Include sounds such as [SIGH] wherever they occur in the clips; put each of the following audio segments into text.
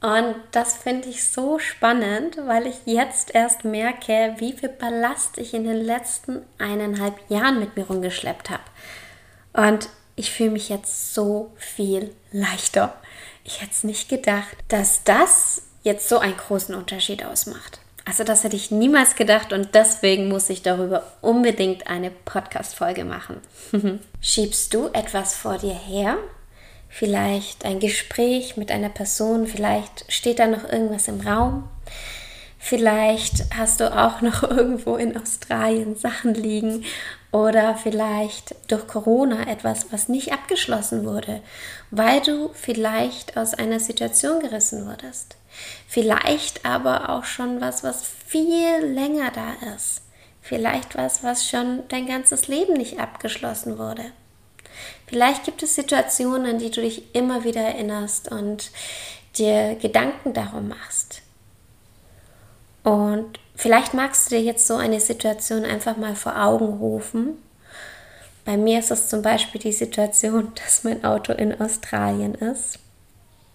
Und das finde ich so spannend, weil ich jetzt erst merke, wie viel Ballast ich in den letzten eineinhalb Jahren mit mir rumgeschleppt habe. Und ich fühle mich jetzt so viel leichter. Ich hätte es nicht gedacht, dass das jetzt so einen großen Unterschied ausmacht. Also das hätte ich niemals gedacht und deswegen muss ich darüber unbedingt eine Podcast-Folge machen. [LAUGHS] Schiebst du etwas vor dir her vielleicht ein Gespräch mit einer Person, vielleicht steht da noch irgendwas im Raum, vielleicht hast du auch noch [LAUGHS] irgendwo in Australien Sachen liegen oder vielleicht durch Corona etwas, was nicht abgeschlossen wurde, weil du vielleicht aus einer Situation gerissen wurdest. Vielleicht aber auch schon was, was viel länger da ist. Vielleicht was, was schon dein ganzes Leben nicht abgeschlossen wurde. Vielleicht gibt es Situationen, an die du dich immer wieder erinnerst und dir Gedanken darum machst. Und vielleicht magst du dir jetzt so eine Situation einfach mal vor Augen rufen. Bei mir ist es zum Beispiel die Situation, [LAUGHS] dass mein Auto in Australien ist.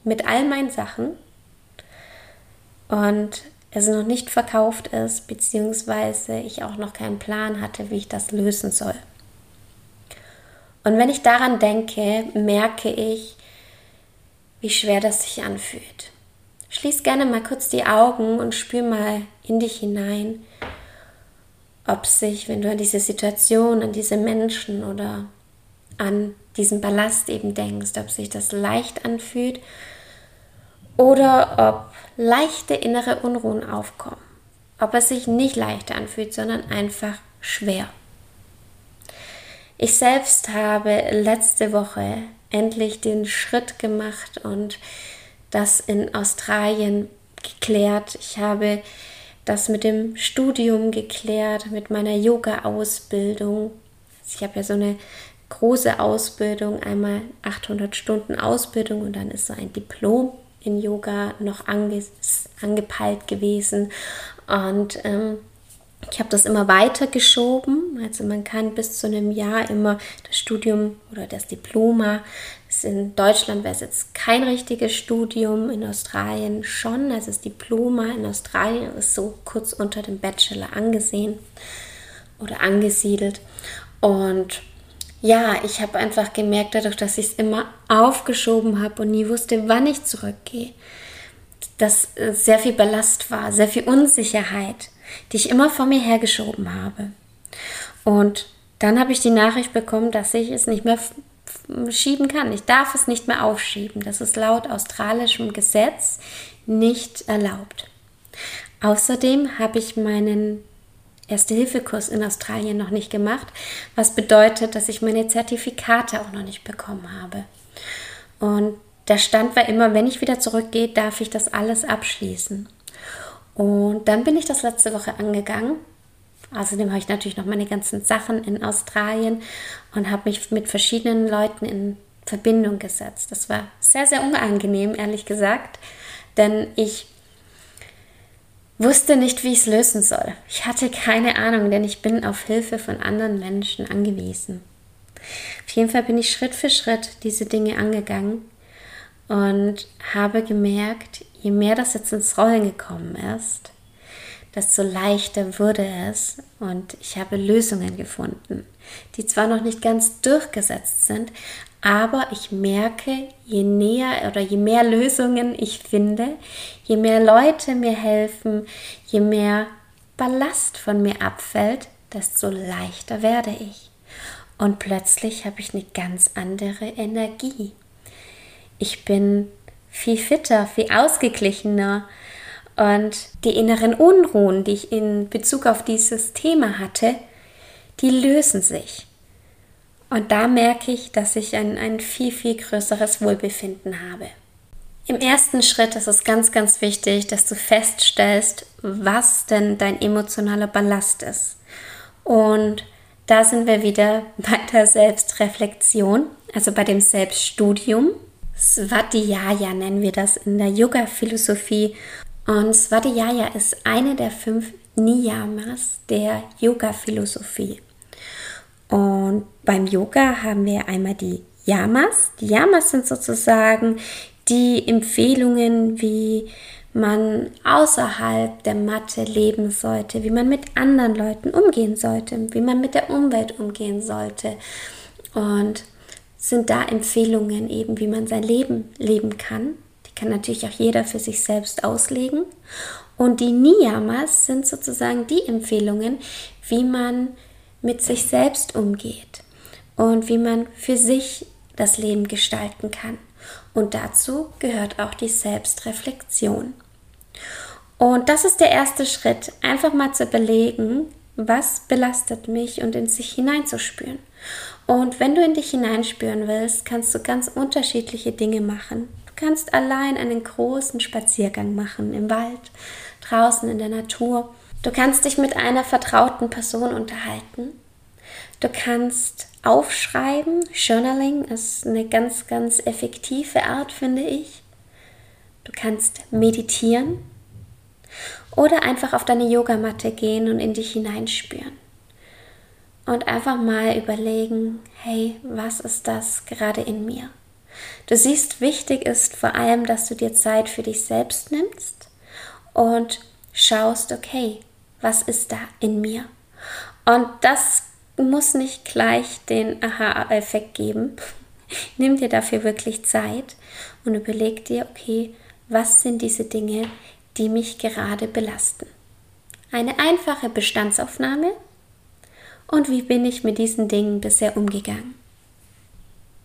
Mit all meinen Sachen. Und es noch nicht verkauft ist, beziehungsweise ich auch noch keinen Plan hatte, wie ich das lösen soll. Und wenn ich daran denke, merke ich, wie schwer das sich anfühlt. Schließ gerne mal kurz die Augen und spür mal in dich hinein, ob sich, wenn du an diese Situation, an diese Menschen oder an diesen Ballast eben denkst, ob sich das leicht anfühlt oder ob leichte innere Unruhen aufkommen. Ob es sich nicht leicht anfühlt, sondern einfach schwer. Ich selbst habe letzte Woche endlich den Schritt gemacht und das in Australien geklärt. Ich habe das mit dem Studium geklärt, mit meiner Yoga-Ausbildung. Ich habe ja so eine große Ausbildung, einmal 800 Stunden Ausbildung und dann ist so ein Diplom in Yoga noch ange angepeilt gewesen. Und ähm, ich habe das immer weiter geschoben. Also man kann bis zu einem Jahr immer das Studium oder das Diploma. In Deutschland wäre es jetzt kein richtiges Studium, in Australien schon. Also das Diploma in Australien ist so kurz unter dem Bachelor angesehen oder angesiedelt. Und ja, ich habe einfach gemerkt, dadurch, dass ich es immer aufgeschoben habe und nie wusste, wann ich zurückgehe, dass sehr viel Ballast war, sehr viel Unsicherheit die ich immer vor mir hergeschoben habe. Und dann habe ich die Nachricht bekommen, dass ich es nicht mehr schieben kann. Ich darf es nicht mehr aufschieben. Das ist laut australischem Gesetz nicht erlaubt. Außerdem habe ich meinen Erste-Hilfe-Kurs in Australien noch nicht gemacht, was bedeutet, dass ich meine Zertifikate auch noch nicht bekommen habe. Und der Stand war immer, wenn ich wieder zurückgehe, darf ich das alles abschließen. Und dann bin ich das letzte Woche angegangen. Außerdem habe ich natürlich noch meine ganzen Sachen in Australien und habe mich mit verschiedenen Leuten in Verbindung gesetzt. Das war sehr, sehr unangenehm, ehrlich gesagt, denn ich wusste nicht, wie ich es lösen soll. Ich hatte keine Ahnung, denn ich bin auf Hilfe von anderen Menschen angewiesen. Auf jeden Fall bin ich Schritt für Schritt diese Dinge angegangen und habe gemerkt, je mehr das jetzt ins Rollen gekommen ist, desto leichter wurde es und ich habe Lösungen gefunden, die zwar noch nicht ganz durchgesetzt sind, aber ich merke, je näher oder je mehr Lösungen ich finde, je mehr Leute mir helfen, je mehr Ballast von mir abfällt, desto leichter werde ich. Und plötzlich habe ich eine ganz andere Energie. Ich bin viel fitter, viel ausgeglichener. Und die inneren Unruhen, die ich in Bezug auf dieses Thema hatte, die lösen sich. Und da merke ich, dass ich ein, ein viel, viel größeres Wohlbefinden habe. Im ersten Schritt ist es ganz, ganz wichtig, dass du feststellst, was denn dein emotionaler Ballast ist. Und da sind wir wieder [LAUGHS] bei der Selbstreflexion, also bei dem Selbststudium. Svadhyaya nennen wir das in der Yoga-Philosophie. Und Svadhyaya ist eine der fünf Niyamas der Yoga-Philosophie. Und beim Yoga haben wir einmal die Yamas. Die Yamas sind sozusagen die Empfehlungen, wie man außerhalb der Matte leben sollte, wie man mit anderen Leuten umgehen sollte, wie man mit der Umwelt umgehen sollte. Und sind da Empfehlungen eben, wie man sein Leben leben kann. Die kann natürlich auch jeder für sich selbst auslegen. Und die Niyamas sind sozusagen die Empfehlungen, wie man mit sich selbst umgeht und wie man für sich das Leben gestalten kann. Und dazu gehört auch die Selbstreflexion. Und das ist der erste Schritt, einfach mal zu überlegen, was belastet mich und in sich hineinzuspüren. Und wenn du in dich hineinspüren willst, kannst du ganz unterschiedliche Dinge machen. Du kannst allein einen großen Spaziergang machen im Wald, draußen in der Natur. Du kannst dich mit einer vertrauten Person unterhalten. Du kannst aufschreiben. Journaling ist eine ganz, ganz effektive Art, finde ich. Du kannst meditieren oder einfach auf deine Yogamatte gehen und in dich hineinspüren. Und einfach mal überlegen, hey, was ist das gerade in mir? Du siehst, wichtig ist vor allem, dass du dir Zeit für dich selbst nimmst und schaust, okay, was ist da in mir? Und das muss nicht gleich den Aha-Effekt geben. [LAUGHS] Nimm dir dafür wirklich Zeit und überleg dir, okay, was sind diese Dinge, die mich gerade belasten? Eine einfache Bestandsaufnahme und wie bin ich mit diesen Dingen bisher umgegangen?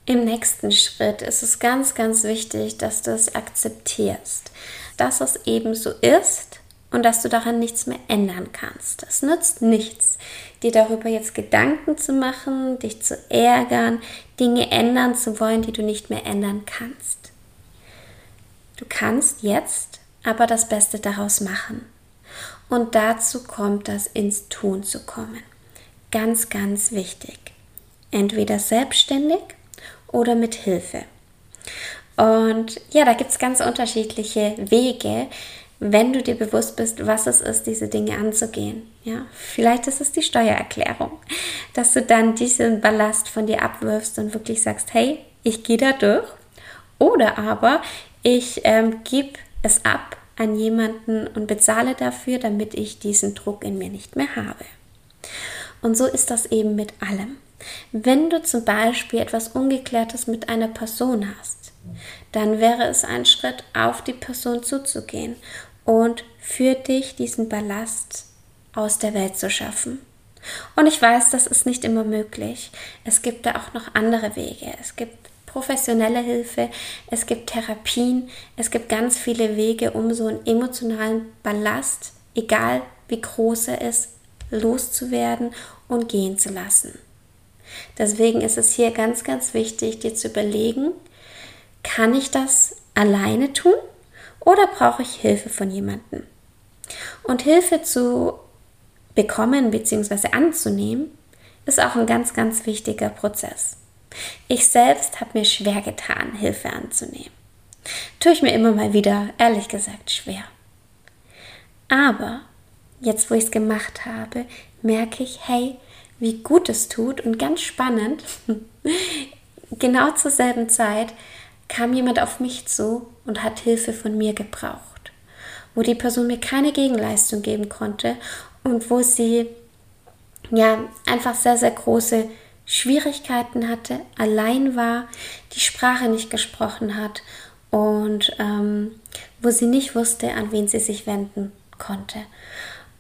Im nächsten Schritt ist es ganz, ganz wichtig, dass du es akzeptierst, dass es eben so ist und dass du daran nichts mehr ändern kannst. Es nützt nichts, dir darüber jetzt Gedanken zu machen, dich zu ärgern, Dinge ändern zu wollen, die du nicht mehr ändern kannst. Du kannst jetzt aber das Beste daraus machen. Und dazu kommt das ins Tun zu kommen. Ganz, ganz wichtig. Entweder selbstständig oder mit Hilfe. Und ja, da gibt es ganz unterschiedliche Wege, wenn du dir bewusst bist, was es ist, diese Dinge anzugehen. Ja, vielleicht ist es die Steuererklärung, [LAUGHS] dass du dann diesen Ballast von dir abwirfst und wirklich sagst, hey, ich gehe da durch. Oder aber ich ähm, gebe es ab an jemanden und bezahle dafür, damit ich diesen Druck in mir nicht mehr habe. Und so ist das eben mit allem. Wenn du zum Beispiel etwas Ungeklärtes mit einer Person hast, dann wäre es ein Schritt, auf die Person zuzugehen und für dich diesen Ballast aus der Welt zu schaffen. Und ich weiß, das ist nicht immer möglich. Es gibt da auch noch andere Wege. Es gibt professionelle Hilfe, es gibt Therapien, es gibt ganz viele Wege, um so einen emotionalen Ballast, egal wie groß er ist, loszuwerden und gehen zu lassen. Deswegen ist es hier ganz, ganz wichtig, dir zu überlegen, kann ich das alleine tun oder brauche ich Hilfe von jemandem? Und Hilfe zu bekommen bzw. anzunehmen, ist auch ein ganz, ganz wichtiger Prozess. Ich selbst habe mir schwer getan, Hilfe anzunehmen. Tue ich mir immer mal wieder, ehrlich gesagt, schwer. Aber jetzt, wo ich es gemacht habe, merke ich, hey, wie gut es tut und ganz spannend, [LAUGHS] genau zur selben Zeit kam jemand auf mich zu und hat Hilfe von mir gebraucht, wo die Person mir keine Gegenleistung geben konnte und wo sie ja einfach sehr, sehr große Schwierigkeiten hatte, allein war, die Sprache nicht gesprochen hat und ähm, wo sie nicht wusste, an wen sie sich wenden konnte.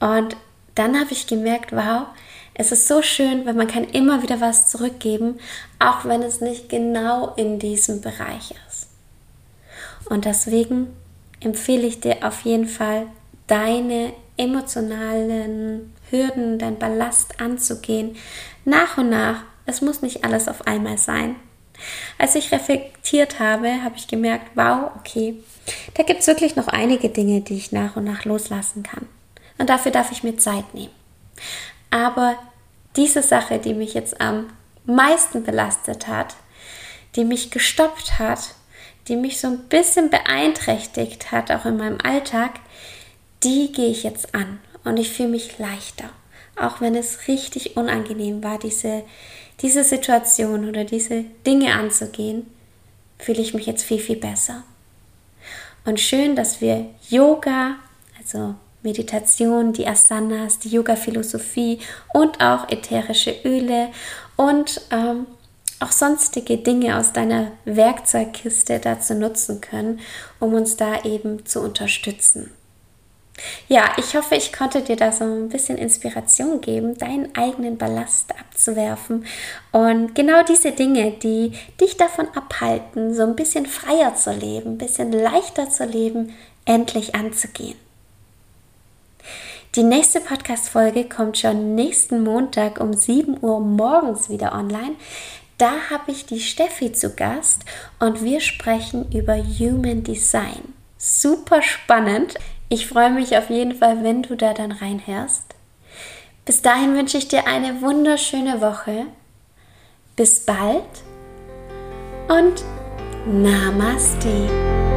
Und dann habe ich gemerkt, wow, es ist so schön, weil man kann immer wieder was zurückgeben, auch wenn es nicht genau in diesem Bereich ist. Und deswegen empfehle ich dir auf jeden Fall, deine emotionalen Hürden, dein Ballast anzugehen, nach und nach. Es muss nicht alles auf einmal sein. Als ich reflektiert habe, habe ich gemerkt, wow, okay, Da gibt es wirklich noch einige Dinge, die ich nach und nach loslassen kann. Und dafür darf ich mir Zeit nehmen. Aber diese Sache, die mich jetzt am meisten belastet hat, die mich gestoppt hat, die mich so ein bisschen beeinträchtigt hat, auch in meinem Alltag, die gehe ich jetzt an und ich fühle mich leichter. Auch wenn es richtig unangenehm war, diese, diese Situation oder diese Dinge anzugehen, fühle ich mich jetzt viel, viel besser. Und schön, dass wir Yoga, also Meditation, die Asanas, die Yoga-Philosophie und auch ätherische Öle und ähm, auch sonstige Dinge aus deiner Werkzeugkiste dazu nutzen können, um uns da eben zu unterstützen. Ja, ich hoffe, ich konnte dir da so ein bisschen Inspiration geben, deinen eigenen Ballast abzuwerfen und genau diese Dinge, die dich davon abhalten, so ein bisschen freier zu leben, ein bisschen leichter zu leben, endlich anzugehen. Die nächste Podcast-Folge kommt schon nächsten Montag um 7 Uhr morgens wieder online. Da habe ich die Steffi zu Gast und wir sprechen über Human Design. Super spannend. Ich freue mich auf jeden Fall, wenn du da dann reinhörst. Bis dahin wünsche ich dir eine wunderschöne Woche. Bis bald und Namaste.